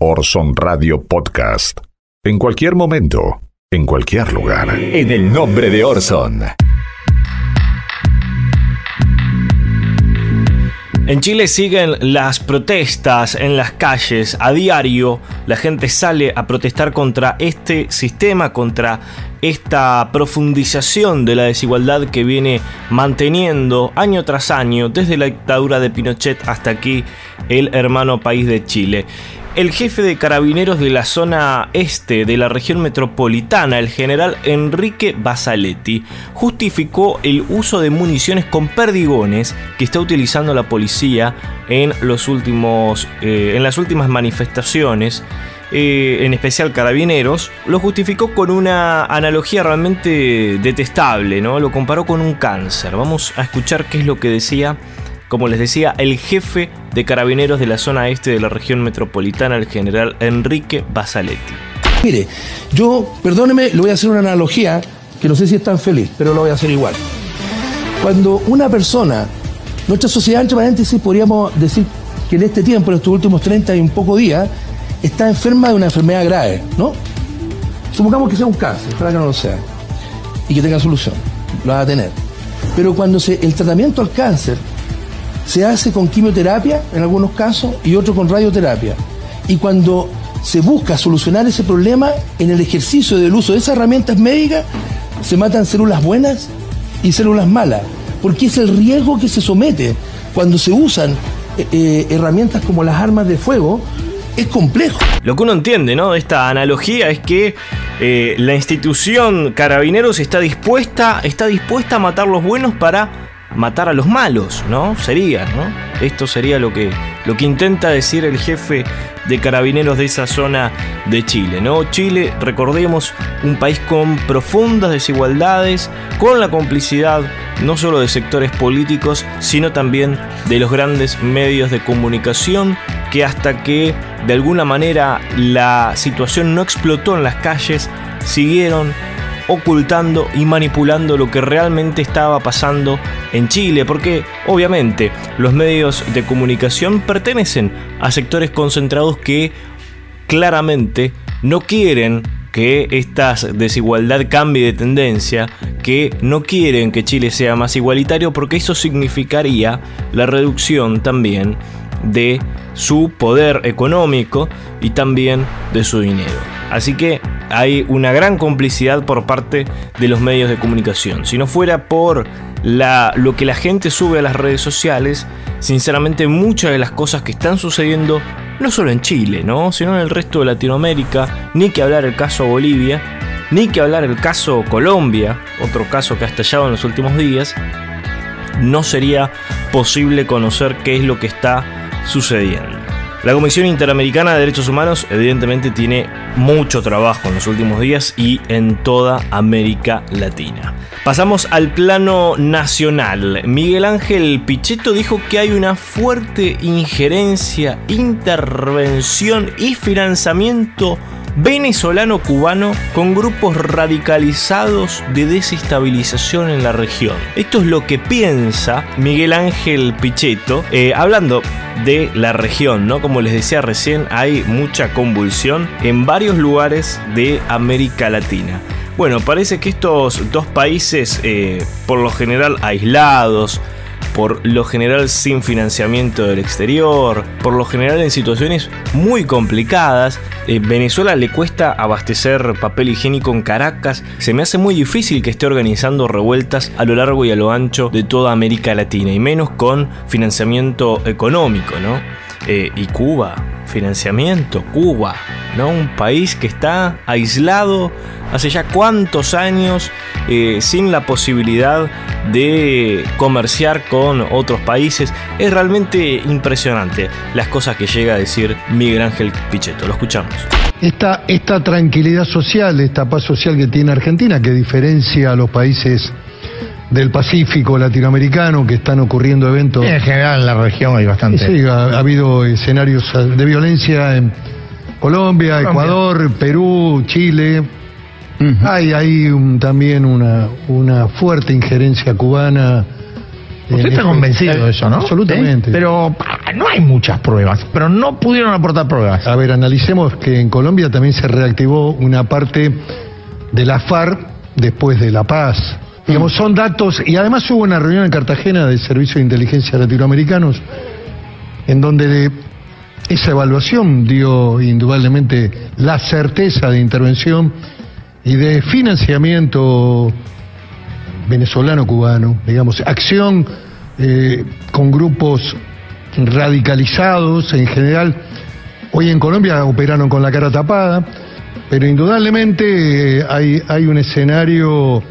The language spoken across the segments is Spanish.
Orson Radio Podcast. En cualquier momento, en cualquier lugar. En el nombre de Orson. En Chile siguen las protestas en las calles a diario. La gente sale a protestar contra este sistema, contra esta profundización de la desigualdad que viene manteniendo año tras año, desde la dictadura de Pinochet hasta aquí, el hermano país de Chile el jefe de carabineros de la zona este de la región metropolitana, el general Enrique Basaletti, justificó el uso de municiones con perdigones que está utilizando la policía en, los últimos, eh, en las últimas manifestaciones. Eh, en especial carabineros, lo justificó con una analogía realmente detestable, ¿no? Lo comparó con un cáncer. Vamos a escuchar qué es lo que decía como les decía, el jefe de carabineros de la zona este de la región metropolitana, el general Enrique Basaletti. Mire, yo, perdóneme, le voy a hacer una analogía que no sé si es tan feliz, pero lo voy a hacer igual. Cuando una persona, nuestra sociedad, entre paréntesis, podríamos decir que en este tiempo, en estos últimos 30 y un poco días, está enferma de una enfermedad grave, ¿no? Supongamos que sea un cáncer, para que no lo sea, y que tenga solución, lo va a tener. Pero cuando se, el tratamiento al cáncer se hace con quimioterapia en algunos casos y otro con radioterapia. Y cuando se busca solucionar ese problema en el ejercicio del uso de esas herramientas médicas, se matan células buenas y células malas, porque es el riesgo que se somete cuando se usan eh, eh, herramientas como las armas de fuego, es complejo. Lo que uno entiende, ¿no? De esta analogía es que eh, la institución Carabineros está dispuesta, está dispuesta a matar los buenos para matar a los malos, ¿no? Sería, ¿no? Esto sería lo que, lo que intenta decir el jefe de carabineros de esa zona de Chile, ¿no? Chile, recordemos, un país con profundas desigualdades, con la complicidad no solo de sectores políticos, sino también de los grandes medios de comunicación que hasta que de alguna manera la situación no explotó en las calles, siguieron ocultando y manipulando lo que realmente estaba pasando en Chile, porque obviamente los medios de comunicación pertenecen a sectores concentrados que claramente no quieren que esta desigualdad cambie de tendencia, que no quieren que Chile sea más igualitario porque eso significaría la reducción también de su poder económico y también de su dinero. Así que hay una gran complicidad por parte de los medios de comunicación. Si no fuera por lo que la gente sube a las redes sociales, sinceramente muchas de las cosas que están sucediendo, no solo en Chile, ¿no? sino en el resto de Latinoamérica, ni que hablar el caso Bolivia, ni que hablar el caso Colombia, otro caso que ha estallado en los últimos días, no sería posible conocer qué es lo que está sucediendo. La Comisión Interamericana de Derechos Humanos evidentemente tiene mucho trabajo en los últimos días y en toda América Latina. Pasamos al plano nacional. Miguel Ángel Pichetto dijo que hay una fuerte injerencia, intervención y financiamiento venezolano-cubano con grupos radicalizados de desestabilización en la región. Esto es lo que piensa Miguel Ángel Pichetto, eh, hablando de la región, ¿no? Como les decía recién, hay mucha convulsión en varios lugares de América Latina. Bueno, parece que estos dos países, eh, por lo general aislados, por lo general sin financiamiento del exterior, por lo general en situaciones muy complicadas. Eh, Venezuela le cuesta abastecer papel higiénico en Caracas. Se me hace muy difícil que esté organizando revueltas a lo largo y a lo ancho de toda América Latina, y menos con financiamiento económico, ¿no? Eh, y Cuba, financiamiento, Cuba, ¿no? Un país que está aislado hace ya cuántos años eh, sin la posibilidad de comerciar con otros países. Es realmente impresionante las cosas que llega a decir Miguel Ángel Pichetto. Lo escuchamos. Esta, esta tranquilidad social, esta paz social que tiene Argentina, que diferencia a los países del Pacífico latinoamericano, que están ocurriendo eventos. En general en la región hay bastante. Sí, ha, habido escenarios de violencia en Colombia, Ecuador, Perú, Chile. Hay, hay también una, una fuerte injerencia cubana Usted está convencido de eso, ¿no? Absolutamente. Pero no hay muchas pruebas, pero no pudieron aportar pruebas. A ver, analicemos que en Colombia también se reactivó una parte de la FARC después de La Paz. Digamos, son datos, y además hubo una reunión en Cartagena del Servicio de Inteligencia Latinoamericanos, en donde esa evaluación dio indudablemente la certeza de intervención y de financiamiento venezolano-cubano, digamos, acción eh, con grupos radicalizados en general. Hoy en Colombia operaron con la cara tapada, pero indudablemente eh, hay, hay un escenario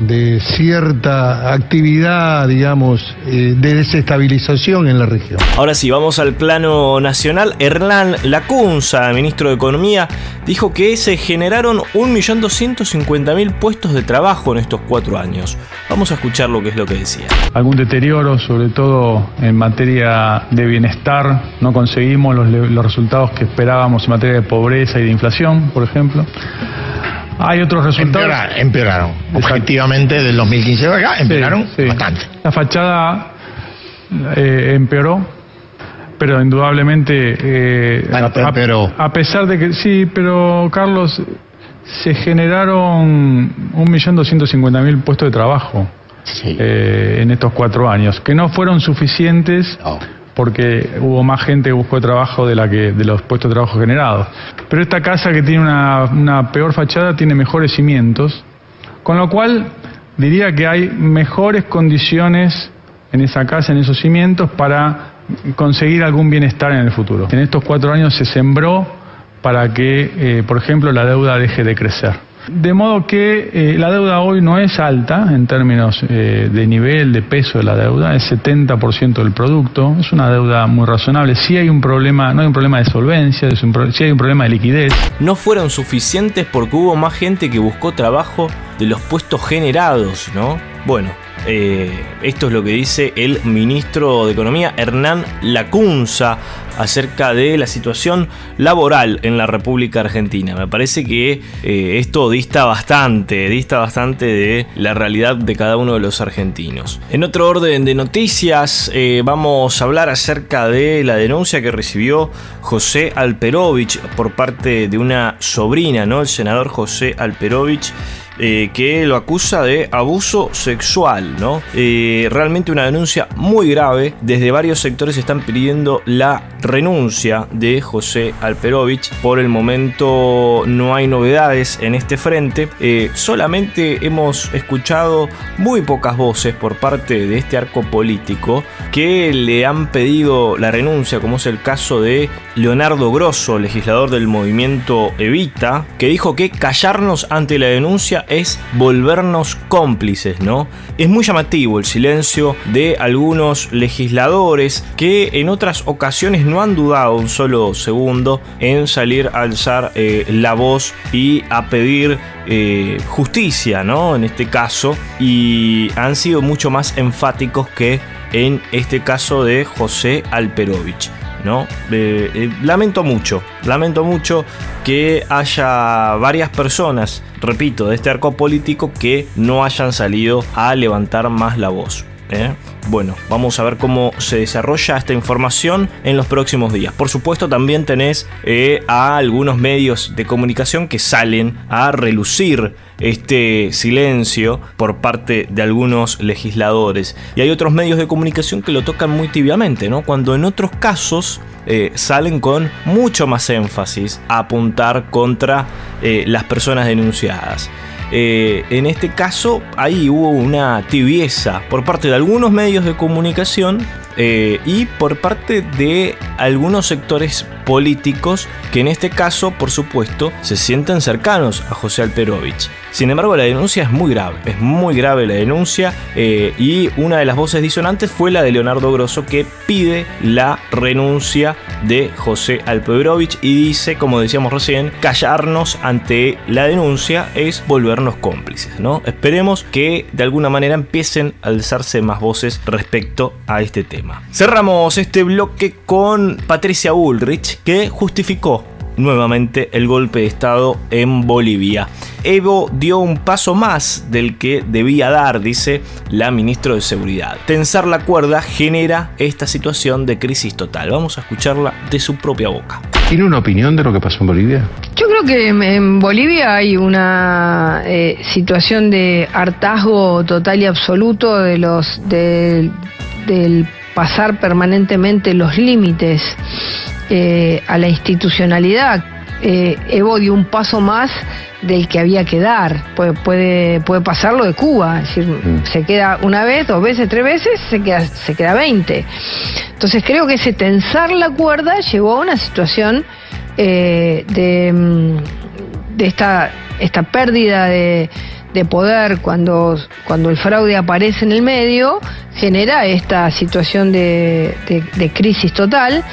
de cierta actividad, digamos, eh, de desestabilización en la región. Ahora sí, vamos al plano nacional. Hernán Lacunza, ministro de Economía, dijo que se generaron 1.250.000 puestos de trabajo en estos cuatro años. Vamos a escuchar lo que es lo que decía. Algún deterioro, sobre todo en materia de bienestar. No conseguimos los, los resultados que esperábamos en materia de pobreza y de inflación, por ejemplo. Hay otros resultados. Empeoraron, empeoraron. Objetivamente, del 2015 de acá, empeoraron Sí, sí. bastante. La fachada eh, empeoró, pero indudablemente. eh, Bueno, pero a, pesar de que. Sí, pero Carlos, se generaron 1.250.000 puestos de trabajo Sí. eh, en estos cuatro años, que no fueron suficientes No. Porque hubo más gente que buscó trabajo de la que de los puestos de trabajo generados. Pero esta casa que tiene una, peor fachada tiene mejores cimientos, con lo cual diría que hay mejores condiciones en esa casa, en esos cimientos, para conseguir algún bienestar en el futuro. En estos cuatro años se sembró para que, eh, por ejemplo, la deuda deje de crecer. De modo que eh, la deuda hoy no es alta en términos eh, de nivel, de peso de la deuda, es 70% del producto, es una deuda muy razonable. Sí hay un problema, no hay un problema de solvencia, pro- sí hay un problema de liquidez. No fueron suficientes porque hubo más gente que buscó trabajo de los puestos generados, ¿no? Bueno, eh, esto es lo que dice el ministro de Economía, Hernán Lacunza, acerca de la situación laboral en la República Argentina. Me parece que eh, esto dista bastante, dista bastante de la realidad de cada uno de los argentinos. En otro orden de noticias, eh, vamos a hablar acerca de la denuncia que recibió José Alperovich por parte de una sobrina, ¿no? El senador José Alperovich eh, que lo acusa de abuso sexual, ¿no? Eh, realmente una denuncia muy grave. Desde varios sectores están pidiendo la renuncia de José Alperovich. Por el momento no hay novedades en este frente. Eh, solamente hemos escuchado muy pocas voces por parte de este arco político que le han pedido la renuncia, como es el caso de Leonardo Grosso, legislador del movimiento Evita, que dijo que callarnos ante la denuncia es volvernos cómplices, ¿no? Es muy llamativo el silencio de algunos legisladores que en otras ocasiones no han dudado un solo segundo en salir a alzar eh, la voz y a pedir eh, justicia, ¿no? En este caso, y han sido mucho más enfáticos que en este caso de José Alperovich. ¿no? Eh, lamento mucho, lamento mucho que haya varias personas, repito, de este arco político que no hayan salido a levantar más la voz. ¿Eh? Bueno, vamos a ver cómo se desarrolla esta información en los próximos días. Por supuesto, también tenés eh, a algunos medios de comunicación que salen a relucir este silencio por parte de algunos legisladores. Y hay otros medios de comunicación que lo tocan muy tibiamente, ¿no? Cuando en otros casos eh, salen con mucho más énfasis a apuntar contra las personas denunciadas. Eh, en este caso, ahí hubo una tibieza por parte de algunos medios de comunicación eh, y por parte de algunos sectores políticos que en este caso, por supuesto, se sienten cercanos a José Alperovich. Sin embargo, la denuncia es muy grave, es muy grave la denuncia eh, y una de las voces disonantes fue la de Leonardo Grosso que pide la renuncia de José Alperovich y dice, como decíamos recién, callarnos ante la denuncia es volvernos cómplices, ¿no? Esperemos que de alguna manera empiecen a alzarse más voces respecto a este tema. Cerramos este bloque con Patricia Bullrich que justificó nuevamente el golpe de Estado en Bolivia. Evo dio un paso más del que debía dar, dice la ministra de Seguridad. Tensar la cuerda genera esta situación de crisis total. Vamos a escucharla de su propia boca. ¿Tiene una opinión de lo que pasó en Bolivia? Yo creo que en Bolivia hay una eh, situación de hartazgo total y absoluto de los del pasar permanentemente los límites eh, a la institucionalidad. Eh, Evo dio un paso más del que había que dar. Puede, puede, puede pasar lo de Cuba, es decir, mm. se queda una vez, dos veces, tres veces, se queda, se queda 20. Entonces creo que ese tensar la cuerda llevó a una situación eh, de, mm, de esta, esta pérdida de, de poder cuando, cuando el fraude aparece en el medio, genera esta situación de, crisis total.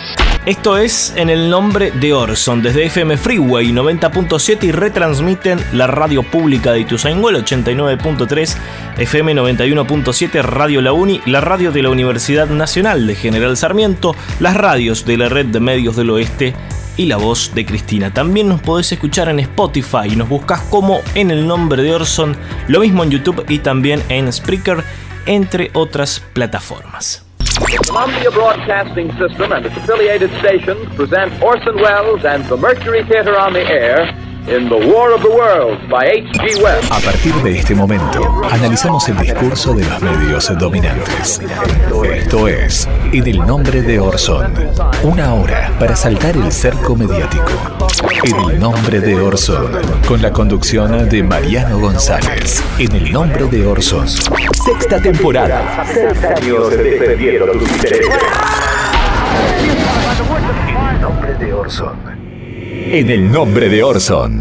Esto es en el nombre de Orson, desde FM Freeway 90.7 y retransmiten la radio pública de Ituzaingó, 89.3, FM 91.7, Radio La Uni, la radio de la Universidad Nacional de General Sarmiento, las radios de la red de medios del oeste y la voz de Cristina. También nos podés escuchar en Spotify, y nos buscas como en el nombre de Orson, lo mismo en YouTube y también en Spreaker, entre otras plataformas. In The War of the Worlds by H.G. Wells. A partir de este momento, analizamos el discurso de los medios dominantes. Esto es En el nombre de Orson. Una hora para saltar el cerco mediático. En el nombre de Orson. Con la conducción de Mariano González. En el nombre de Orson. Sexta temporada. Seis años defendieron tus intereses. En el nombre de Orson. En el nombre de Orson.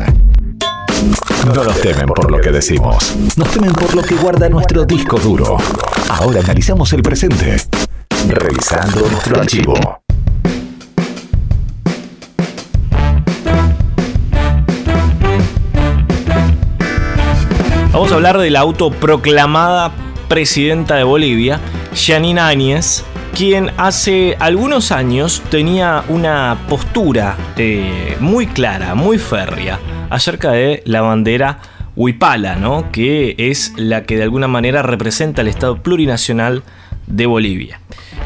No nos temen por lo que decimos. Nos temen por lo que guarda nuestro disco duro. Ahora analizamos el presente. Revisando nuestro archivo. Vamos a hablar de la autoproclamada presidenta de Bolivia, Janine Áñez, quien hace algunos años tenía una postura eh, muy clara, muy férrea, acerca de la bandera Huipala, ¿no? que es la que de alguna manera representa el Estado plurinacional de Bolivia.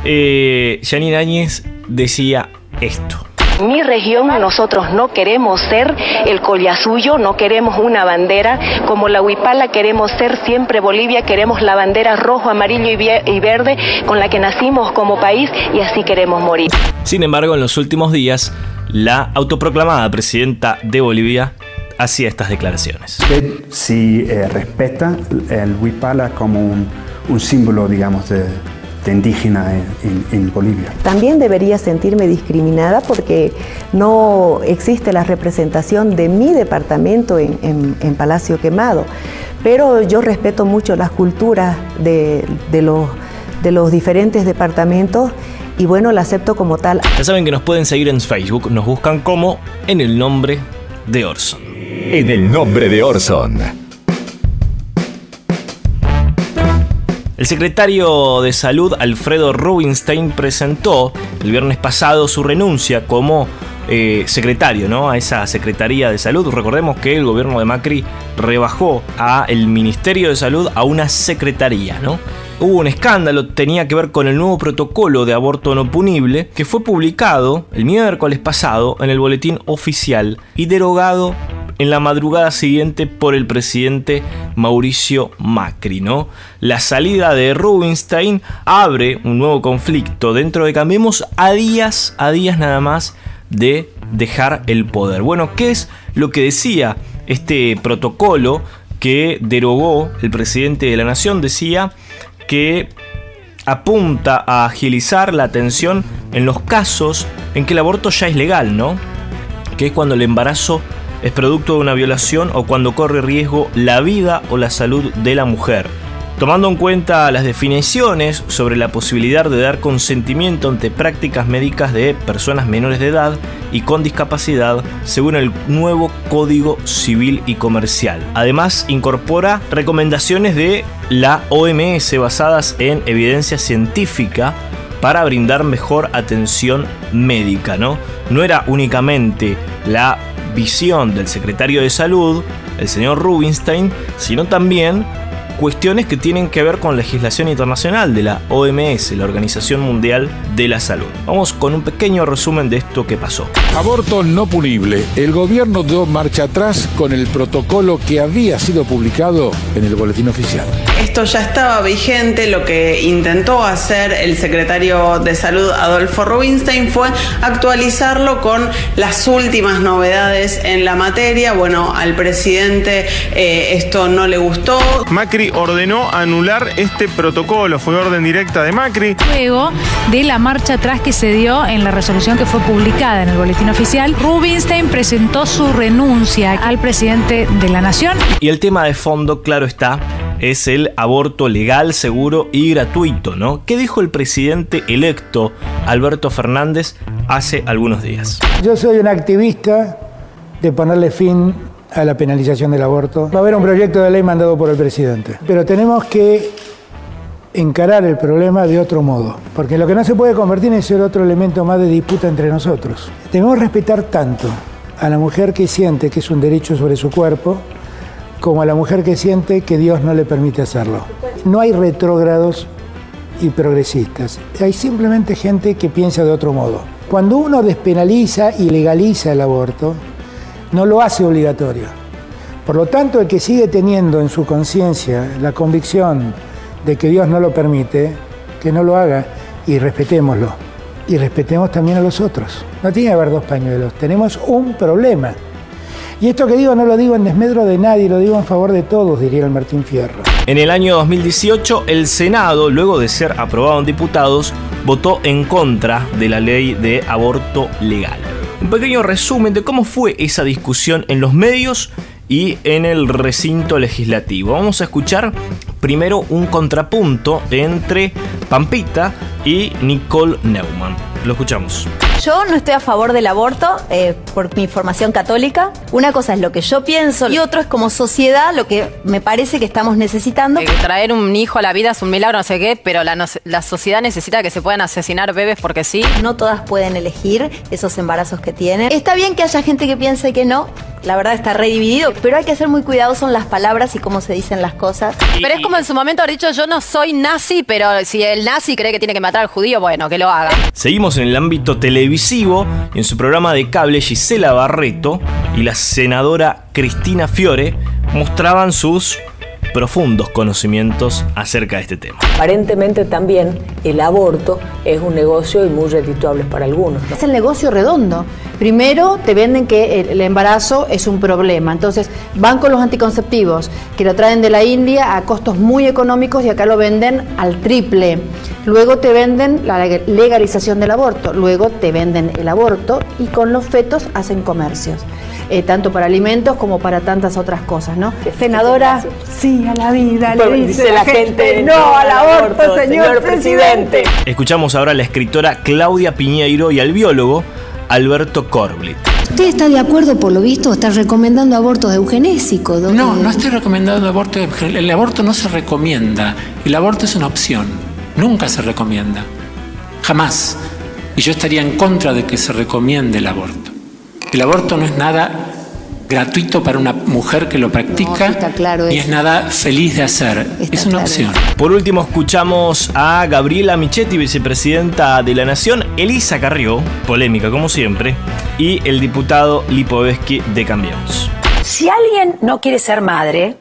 Eh, Janine Áñez decía esto mi región nosotros no queremos ser el collasuyo, no queremos una bandera como la huipala, queremos ser siempre Bolivia, queremos la bandera rojo, amarillo y verde con la que nacimos como país y así queremos morir. Sin embargo, en los últimos días, la autoproclamada presidenta de Bolivia hacía estas declaraciones. Si eh, respeta el huipala como un, un símbolo, digamos, de, indígena en, Bolivia. También debería sentirme discriminada porque no existe la representación de mi departamento en, Palacio Quemado, pero yo respeto mucho las culturas de, los, de los diferentes departamentos y bueno, la acepto como tal. Ya saben que nos pueden seguir en Facebook, nos buscan como en el nombre de Orson. En el nombre de Orson. El secretario de Salud, Alfredo Rubinstein, presentó el viernes pasado su renuncia como eh, secretario ¿no? a esa Secretaría de Salud. Recordemos que el gobierno de Macri rebajó a el Ministerio de Salud a una secretaría. ¿no? Hubo un escándalo, tenía que ver con el nuevo protocolo de aborto no punible que fue publicado el miércoles pasado en el boletín oficial y derogado en la madrugada siguiente por el presidente Mauricio Macri. ¿no? La salida de Rubinstein abre un nuevo conflicto dentro de Cambiemos a días, a días nada más de dejar el poder. Bueno, ¿qué es lo que decía este protocolo que derogó el presidente de la nación? Decía que apunta a agilizar la atención en los casos en que el aborto ya es legal, ¿no? Que es cuando el embarazo es producto de una violación o cuando corre riesgo la vida o la salud de la mujer. Tomando en cuenta las definiciones sobre la posibilidad de dar consentimiento ante prácticas médicas de personas menores de edad y con discapacidad según el nuevo Código Civil y Comercial. Además, incorpora recomendaciones de la OMS basadas en evidencia científica para brindar mejor atención médica, ¿no? No era únicamente la visión del secretario de Salud el señor Rubinstein, sino también cuestiones que tienen que ver con legislación internacional de la OMS, la Organización Mundial de la Salud. Vamos con un pequeño resumen de esto que pasó. Aborto no punible. El gobierno dio marcha atrás con el protocolo que había sido publicado en el boletín oficial. Esto ya estaba vigente, lo que intentó hacer el secretario de Salud Adolfo Rubinstein fue actualizarlo con las últimas novedades en la materia. Bueno, al presidente eh, esto no le gustó. Macri ordenó anular este protocolo, fue orden directa de Macri. Luego de la marcha atrás que se dio en la resolución que fue publicada en el boletín oficial, Rubinstein presentó su renuncia al presidente de la Nación. Y el tema de fondo, claro está, es el aborto legal, seguro y gratuito, ¿no? ¿Qué dijo el presidente electo Alberto Fernández hace algunos días? Yo soy un activista de ponerle fin a la penalización del aborto. Va a haber un proyecto de ley mandado por el presidente. Pero tenemos que encarar el problema de otro modo, porque lo que no se puede convertir en ser otro elemento más de disputa entre nosotros. Debemos respetar tanto a la mujer que siente que es un derecho sobre su cuerpo, como a la mujer que siente que Dios no le permite hacerlo. No hay retrógrados y progresistas, hay simplemente gente que piensa de otro modo. Cuando uno despenaliza y legaliza el aborto, no lo hace obligatorio. Por lo tanto, el que sigue teniendo en su conciencia la convicción de que Dios no lo permite, que no lo haga y respetémoslo. Y respetemos también a los otros. No tiene que haber dos pañuelos, tenemos un problema. Y esto que digo no lo digo en desmedro de nadie, lo digo en favor de todos, diría el Martín Fierro. En el año 2018, el Senado, luego de ser aprobado en diputados, votó en contra de la ley de aborto legal. Un pequeño resumen de cómo fue esa discusión en los medios y en el recinto legislativo. Vamos a escuchar primero un contrapunto entre Pampita y Nicole Neumann. Lo escuchamos. Yo no estoy a favor del aborto eh, por mi formación católica. Una cosa es lo que yo pienso y otro es como sociedad lo que me parece que estamos necesitando. Eh, traer un hijo a la vida es un milagro, no sé qué, pero la, la sociedad necesita que se puedan asesinar bebés porque sí. No todas pueden elegir esos embarazos que tienen. Está bien que haya gente que piense que no, la verdad está redividido, pero hay que ser muy cuidadosos en las palabras y cómo se dicen las cosas. Pero es como en su momento haber dicho, yo no soy nazi, pero si el nazi cree que tiene que matar al judío, bueno, que lo haga. Seguimos en el ámbito televisivo, en su programa de cable Gisela Barreto y la senadora Cristina Fiore mostraban sus profundos conocimientos acerca de este tema. Aparentemente también el aborto es un negocio y muy redituable para algunos. Es el negocio redondo. Primero te venden que el embarazo es un problema, entonces van con los anticonceptivos que lo traen de la India a costos muy económicos y acá lo venden al triple. Luego te venden la legalización del aborto, luego te venden el aborto y con los fetos hacen comercios. Eh, tanto para alimentos como para tantas otras cosas, ¿no? Senadora, sí a la vida, le dice, la gente, no al aborto, señor, presidente. Escuchamos ahora a la escritora Claudia Piñeiro y al biólogo Alberto Corblit. ¿Usted está de acuerdo, por lo visto, o está recomendando abortos eugenésicos? No, no estoy recomendando aborto. El aborto no se recomienda. El aborto es una opción. Nunca se recomienda. Jamás. Y yo estaría en contra de que se recomiende el aborto. El aborto no es nada gratuito para una mujer que lo practica no, y es nada feliz de hacer. es una opción. Por último, escuchamos a Gabriela Michetti, vicepresidenta de la Nación, Elisa Carrió, polémica como siempre, y el diputado Lipovetsky de Cambiamos. Si alguien no quiere ser madre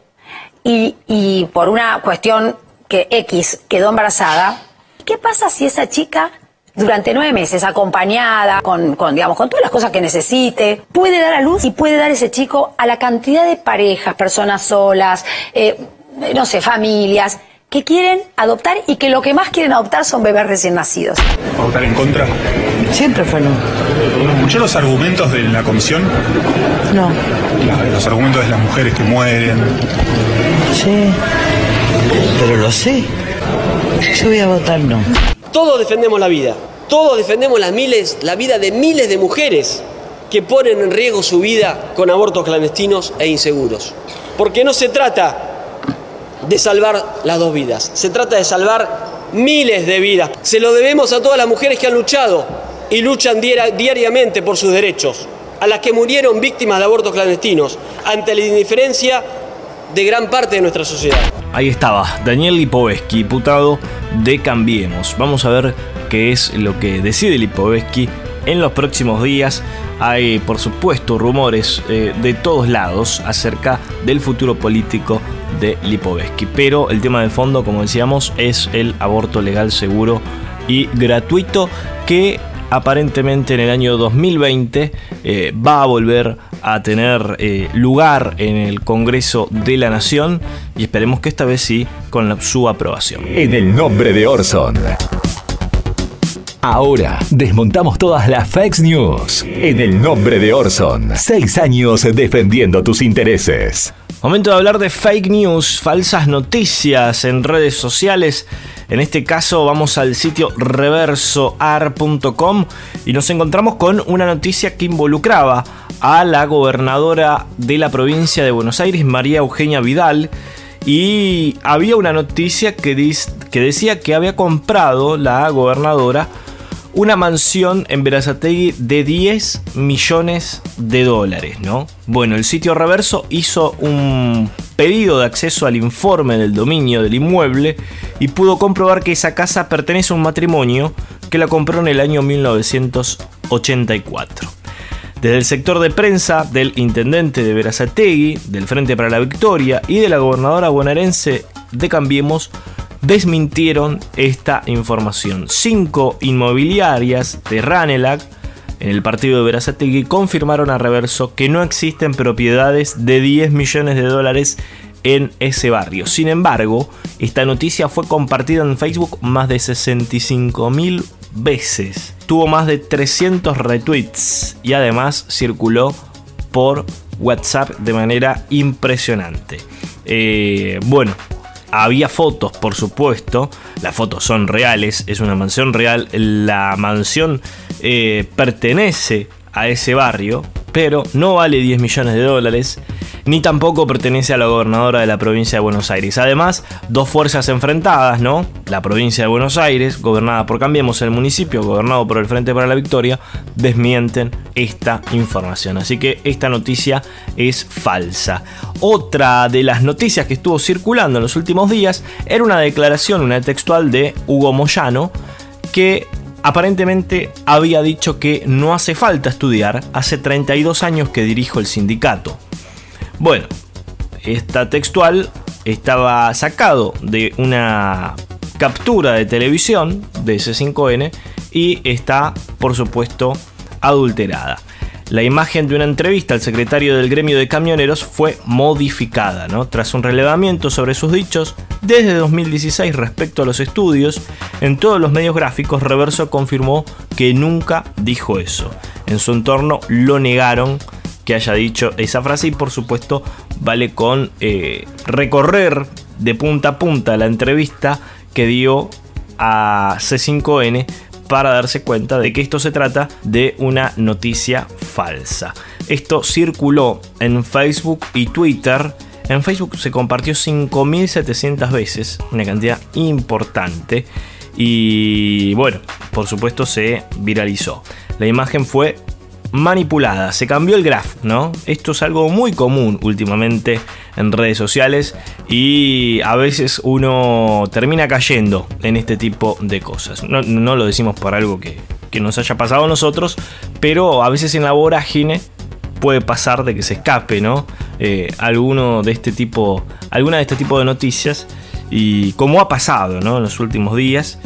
y, y por una cuestión que X quedó embarazada, ¿qué pasa si esa chica durante nueve meses, acompañada, con, con, digamos, con todas las cosas que necesite, puede dar a luz y puede dar ese chico a la cantidad de parejas, personas solas, eh, no sé, familias, que quieren adoptar y que lo que más quieren adoptar son bebés recién nacidos. ¿Va a votar en contra? Siempre fue no. ¿Escuchó los argumentos de la comisión? No. Los argumentos de las mujeres que mueren. Sí, pero lo sé. Yo voy a votar no. Todos defendemos la vida, todos defendemos la vida de miles de mujeres que ponen en riesgo su vida con abortos clandestinos e inseguros. Porque no se trata de salvar las dos vidas, se trata de salvar miles de vidas. Se lo debemos a todas las mujeres que han luchado y luchan diariamente por sus derechos. a las que murieron víctimas de abortos clandestinos, ante la indiferencia de gran parte de nuestra sociedad. Ahí estaba, Daniel Lipovetsky, diputado de Cambiemos. Vamos a ver qué es lo que decide Lipovetsky en los próximos días. Hay, por supuesto, rumores eh, de todos lados acerca del futuro político de Lipovetsky. Pero el tema de fondo, como decíamos, es el aborto legal, seguro y gratuito que aparentemente en el año 2020 eh, va a volver a tener eh, lugar en el Congreso de la Nación y esperemos que esta vez sí con su aprobación. En el nombre de Orson. Ahora desmontamos todas las fake news. En el nombre de Orson. Seis años defendiendo tus intereses. Momento de hablar de fake news, falsas noticias en redes sociales. En este caso vamos al sitio reversoar.com y nos encontramos con una noticia que involucraba a la gobernadora de la provincia de Buenos Aires, María Eugenia Vidal. Y había una noticia que, que decía que había comprado la gobernadora una mansión en Verazategui de 10 millones de dólares, ¿no? Bueno, el sitio Reverso hizo un pedido de acceso al informe del dominio del inmueble y pudo comprobar que esa casa pertenece a un matrimonio que la compró en el año 1984. Desde el sector de prensa del intendente de Verazategui, del Frente para la Victoria y de la gobernadora bonaerense de Cambiemos, desmintieron esta información. Cinco inmobiliarias de Ranelac en el partido de Verazategui confirmaron a reverso que no existen propiedades de 10 millones de dólares en ese barrio. Sin embargo, esta noticia fue compartida en Facebook más de 65 mil veces. Tuvo más de 300 retweets y además circuló por WhatsApp de manera impresionante. Eh, bueno, había fotos, por supuesto. Las fotos son reales, es una mansión real. La mansión eh, pertenece a ese barrio, pero no vale 10 millones de dólares, ni tampoco pertenece a la gobernadora de la provincia de Buenos Aires. Además, dos fuerzas enfrentadas, ¿no? La provincia de Buenos Aires, gobernada por Cambiemos, el municipio, gobernado por el Frente para la Victoria, desmienten esta información. Así que esta noticia es falsa. Otra de las noticias que estuvo circulando en los últimos días era una declaración, una textual de Hugo Moyano, que aparentemente había dicho que no hace falta estudiar, hace 32 años que dirijo el sindicato. Bueno, esta textual estaba sacado de una captura de televisión de C5N y está, por supuesto, adulterada. La imagen de una entrevista al secretario del gremio de camioneros fue modificada, ¿no? Tras un relevamiento sobre sus dichos, desde 2016 respecto a los estudios, en todos los medios gráficos, Reverso confirmó que nunca dijo eso. En su entorno lo negaron que haya dicho esa frase y por supuesto vale con eh, recorrer de punta a punta la entrevista que dio a C5N para darse cuenta de que esto se trata de una noticia falsa. Esto circuló en Facebook y Twitter. En Facebook se compartió 5.700 veces, una cantidad importante. Y bueno, por supuesto se viralizó. La imagen fue manipulada, se cambió el graph, ¿no? Esto es algo muy común últimamente en redes sociales y a veces uno termina cayendo en este tipo de cosas. No, lo decimos por algo que, que nos haya pasado a nosotros, pero a veces en la vorágine puede pasar de que se escape, ¿no? Eh, alguno de este tipo, alguna de este tipo de noticias y como ha pasado, ¿no? En los últimos días.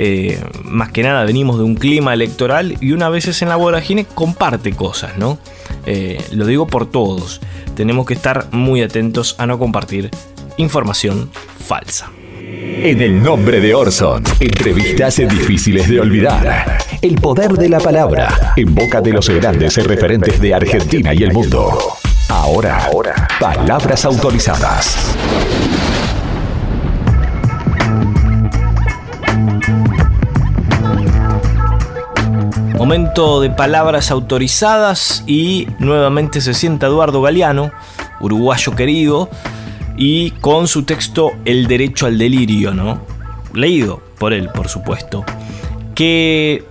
Eh, más que nada venimos de un clima electoral y una vez en la vorágine comparte cosas, ¿no? Eh, lo digo por todos. Tenemos que estar muy atentos a no compartir información falsa. En el nombre de Orson, entrevistas difíciles de olvidar. El poder de la palabra, en boca de los grandes referentes de Argentina y el mundo. Ahora, palabras autorizadas. Momento de palabras autorizadas y nuevamente se sienta Eduardo Galeano, uruguayo querido, y con su texto El derecho al delirio, ¿no? Leído por él, por supuesto, que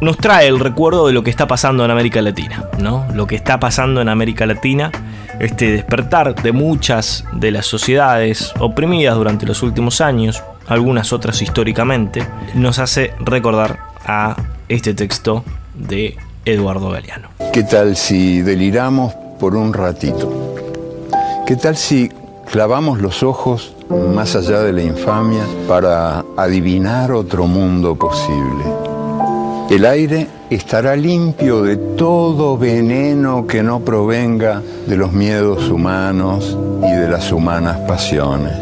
nos trae el recuerdo de lo que está pasando en América Latina, ¿no? Lo que está pasando en América Latina, este despertar de muchas de las sociedades oprimidas durante los últimos años, algunas otras históricamente, nos hace recordar a este texto de Eduardo Galeano. ¿Qué tal si deliramos por un ratito? ¿Qué tal si clavamos los ojos más allá de la infamia para adivinar otro mundo posible? El aire estará limpio de todo veneno que no provenga de los miedos humanos y de las humanas pasiones.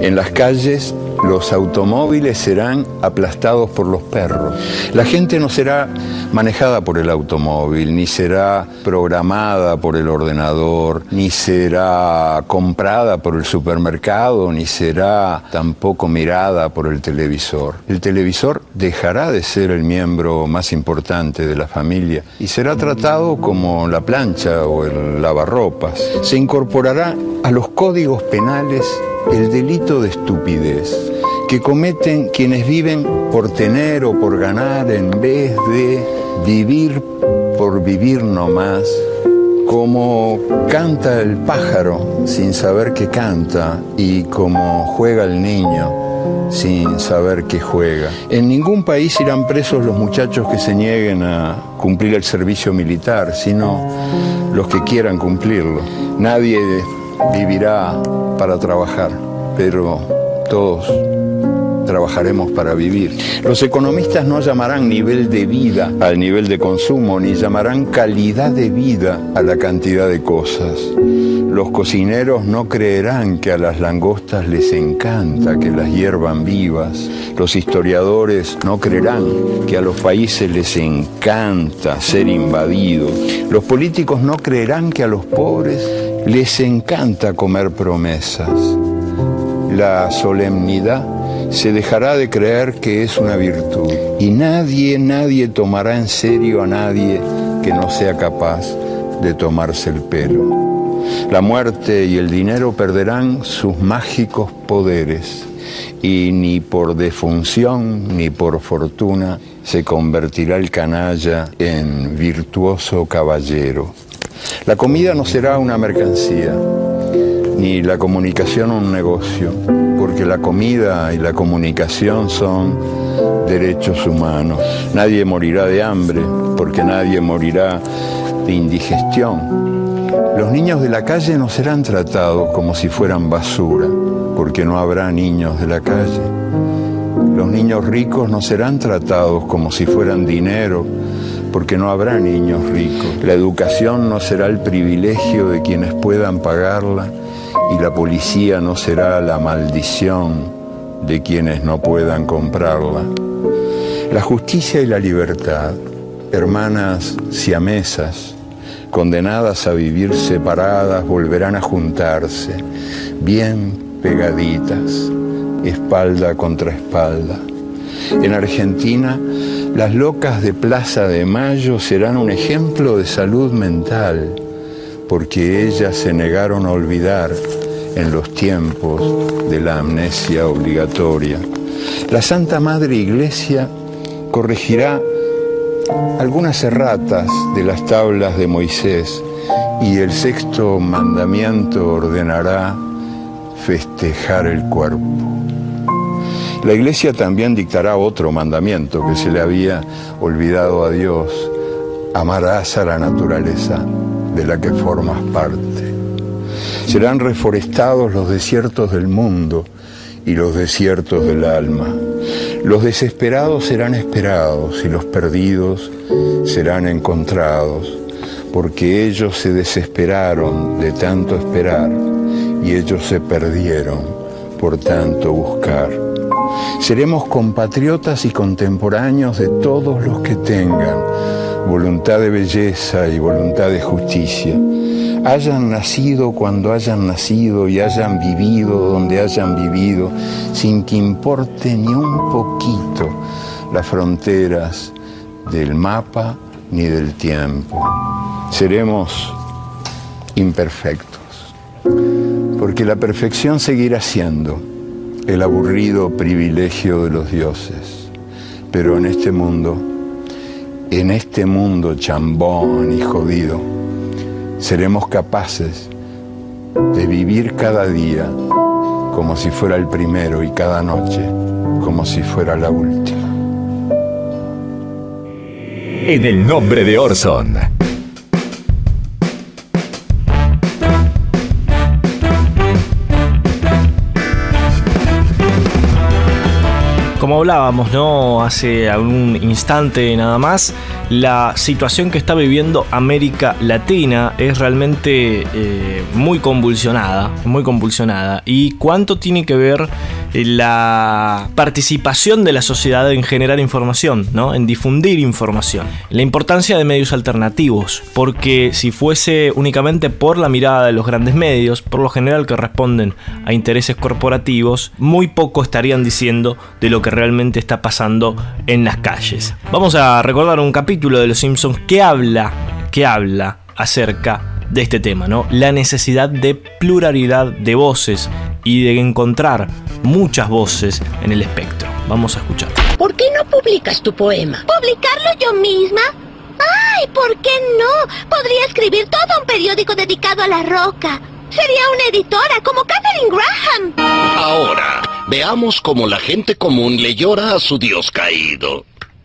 En las calles los automóviles serán aplastados por los perros. La gente no será manejada por el automóvil, ni será programada por el ordenador, ni será comprada por el supermercado, ni será tampoco mirada por el televisor. El televisor dejará de ser el miembro más importante de la familia y será tratado como la plancha o el lavarropas. Se incorporará a los códigos penales el delito de estupidez que cometen quienes viven por tener o por ganar en vez de vivir por vivir nomás, como canta el pájaro sin saber que canta y como juega el niño sin saber que juega. En ningún país irán presos los muchachos que se nieguen a cumplir el servicio militar, sino los que quieran cumplirlo. Nadie vivirá para trabajar, pero todos trabajaremos para vivir. Los economistas no llamarán nivel de vida al nivel de consumo, ni llamarán calidad de vida a la cantidad de cosas. Los cocineros no creerán que a las langostas les encanta que las hiervan vivas. Los historiadores no creerán que a los países les encanta ser invadidos. Los políticos no creerán que a los pobres les encanta comer promesas. La solemnidad se dejará de creer que es una virtud. Y nadie, nadie tomará en serio a nadie que no sea capaz de tomarse el pelo. La muerte y el dinero perderán sus mágicos poderes y ni por defunción ni por fortuna se convertirá el canalla en virtuoso caballero. La comida no será una mercancía, ni la comunicación un negocio, porque la comida y la comunicación son derechos humanos. Nadie morirá de hambre, porque nadie morirá de indigestión. Los niños de la calle no serán tratados como si fueran basura, porque no habrá niños de la calle. Los niños ricos no serán tratados como si fueran dinero, porque no habrá niños ricos. La educación no será el privilegio de quienes puedan pagarla y la policía no será la maldición de quienes no puedan comprarla. La justicia y la libertad, hermanas siamesas, condenadas a vivir separadas, volverán a juntarse, bien pegaditas, espalda contra espalda. En Argentina, las locas de Plaza de Mayo serán un ejemplo de salud mental porque ellas se negaron a olvidar en los tiempos de la amnesia obligatoria. La Santa Madre Iglesia corregirá algunas erratas de las tablas de Moisés y el sexto mandamiento ordenará festejar el cuerpo. La iglesia también dictará otro mandamiento que se le había olvidado a Dios. Amarás a la naturaleza de la que formas parte. Serán reforestados los desiertos del mundo y los desiertos del alma. Los desesperados serán esperados y los perdidos serán encontrados, porque ellos se desesperaron de tanto esperar y ellos se perdieron por tanto buscar. Seremos compatriotas y contemporáneos de todos los que tengan voluntad de belleza y voluntad de justicia, hayan nacido cuando hayan nacido y hayan vivido donde hayan vivido, sin que importe ni un poquito las fronteras del mapa ni del tiempo. Seremos imperfectos, porque la perfección seguirá siendo el aburrido privilegio de los dioses, pero en este mundo en este mundo chambón y jodido, seremos capaces de vivir cada día como si fuera el primero y cada noche como si fuera la última. En el nombre de Orson. Hablábamos, ¿no? Hace algún instante nada más, la situación que está viviendo América Latina es realmente eh, muy convulsionada, muy convulsionada. ¿Y cuánto tiene que ver la participación de la sociedad en generar información, ¿no? En difundir información. La importancia de medios alternativos, porque si fuese únicamente por la mirada de los grandes medios, por lo general que responden a intereses corporativos, muy poco estarían diciendo de lo que realmente está pasando en las calles. Vamos a recordar un capítulo de Los Simpsons que habla, que habla acerca de este tema, ¿no? La necesidad de pluralidad de voces y de encontrar muchas voces en el espectro. Vamos a escuchar. ¿Por qué no publicas tu poema? ¿Publicarlo yo misma? ¡Ay! ¿Por qué no? Podría escribir todo un periódico dedicado a la roca. Sería una editora como Catherine Graham. Ahora, veamos cómo la gente común le llora a su dios caído.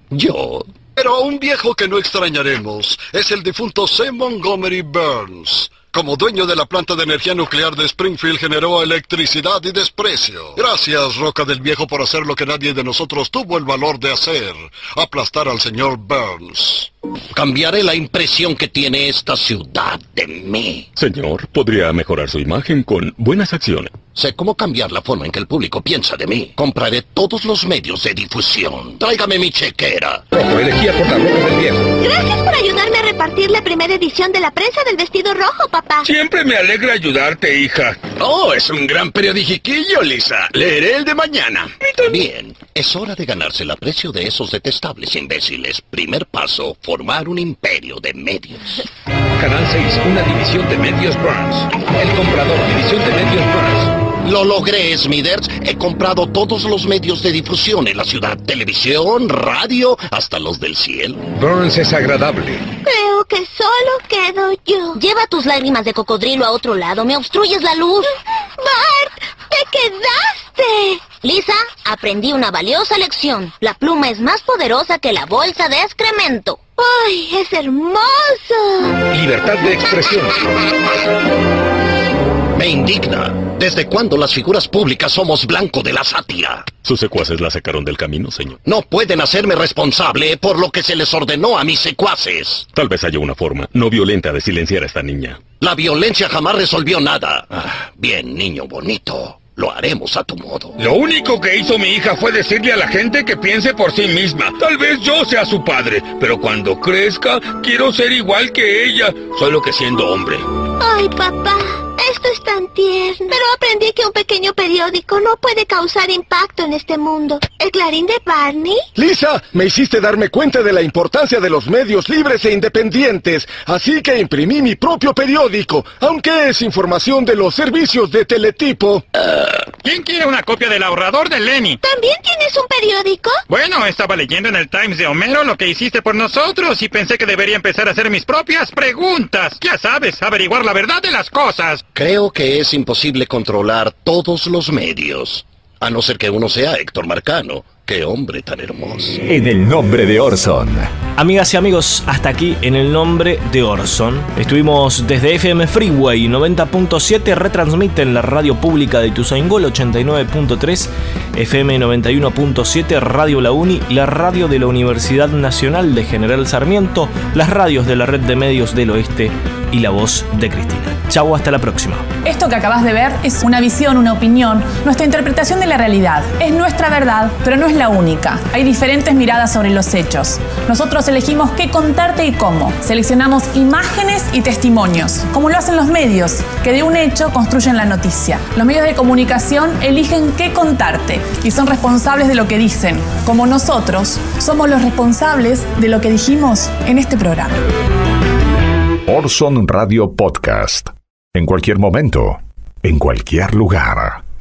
Yo. Pero un viejo que no extrañaremos es el difunto C. Montgomery Burns. Como dueño de la planta de energía nuclear de Springfield generó electricidad y desprecio. Gracias, Roca del Viejo, por hacer lo que nadie de nosotros tuvo el valor de hacer. Aplastar al señor Burns. Cambiaré la impresión que tiene esta ciudad de mí. Señor, podría mejorar su imagen con buenas acciones. Sé cómo cambiar la forma en que el público piensa de mí. Compraré todos los medios de difusión. Tráigame mi chequera. Rojo, elegía por la roca del viejo. Gracias por ayudarme a repartir la primera edición de la prensa del vestido rojo, papá. Siempre me alegra ayudarte, hija. Oh, es un gran periodiquillo, Lisa. Leeré el de mañana. Bien, es hora de ganarse el aprecio de esos detestables imbéciles. Primer paso, formar un imperio de medios. Canal 6, una división de medios Burns. El comprador, división de medios Burns. Lo logré, Smithers. He comprado todos los medios de difusión en la ciudad. Televisión, radio, hasta los del cielo. Burns es agradable. Creo que solo quedo yo. Lleva tus lágrimas de cocodrilo a otro lado. Me obstruyes la luz. Bart, te quedaste. Lisa, aprendí una valiosa lección. La pluma es más poderosa que la bolsa de excremento. ¡Ay, es hermoso! Libertad de expresión. Me indigna. ¿Desde cuándo las figuras públicas somos blanco de la sátira? Sus secuaces la sacaron del camino, señor. No pueden hacerme responsable por lo que se les ordenó a mis secuaces. Tal vez haya una forma no violenta de silenciar a esta niña. La violencia jamás resolvió nada. Ah, bien, niño bonito. Lo haremos a tu modo. Lo único que hizo mi hija fue decirle a la gente que piense por sí misma. Tal vez yo sea su padre, pero cuando crezca quiero ser igual que ella, solo que siendo hombre. Ay, papá, esto es tan tierno. Pero aprendí que un pequeño periódico no puede causar impacto en este mundo. ¿El Clarín de Barney? Lisa, me hiciste darme cuenta de la importancia de los medios libres e independientes, así que imprimí mi propio periódico, aunque es información de los servicios de teletipo. ¿Quién quiere una copia del ahorrador de Lenny? ¿También tienes un periódico? Bueno, estaba leyendo en el Times de Homero lo que hiciste por nosotros y pensé que debería empezar a hacer mis propias preguntas. Ya sabes, averiguar la verdad de las cosas. Creo que es imposible controlar todos los medios. A no ser que uno sea Héctor Marcano. Qué hombre tan hermoso. En el nombre de Orson. Amigas y amigos, hasta aquí en el nombre de Orson. Estuvimos desde FM Freeway 90.7, retransmiten la radio pública de Ituzaingol 89.3, FM 91.7, Radio La Uni, la radio de la Universidad Nacional de General Sarmiento, las radios de la Red de Medios del Oeste y la voz de Cristina. Chau, hasta la próxima. Esto que acabas de ver es una visión, una opinión, nuestra interpretación de la realidad. Es nuestra verdad, pero no es la única. Hay diferentes miradas sobre los hechos. Nosotros elegimos qué contarte y cómo. Seleccionamos imágenes y testimonios, como lo hacen los medios, que de un hecho construyen la noticia. Los medios de comunicación eligen qué contarte y son responsables de lo que dicen, como nosotros somos los responsables de lo que dijimos en este programa. Orson Radio Podcast. En cualquier momento, en cualquier lugar.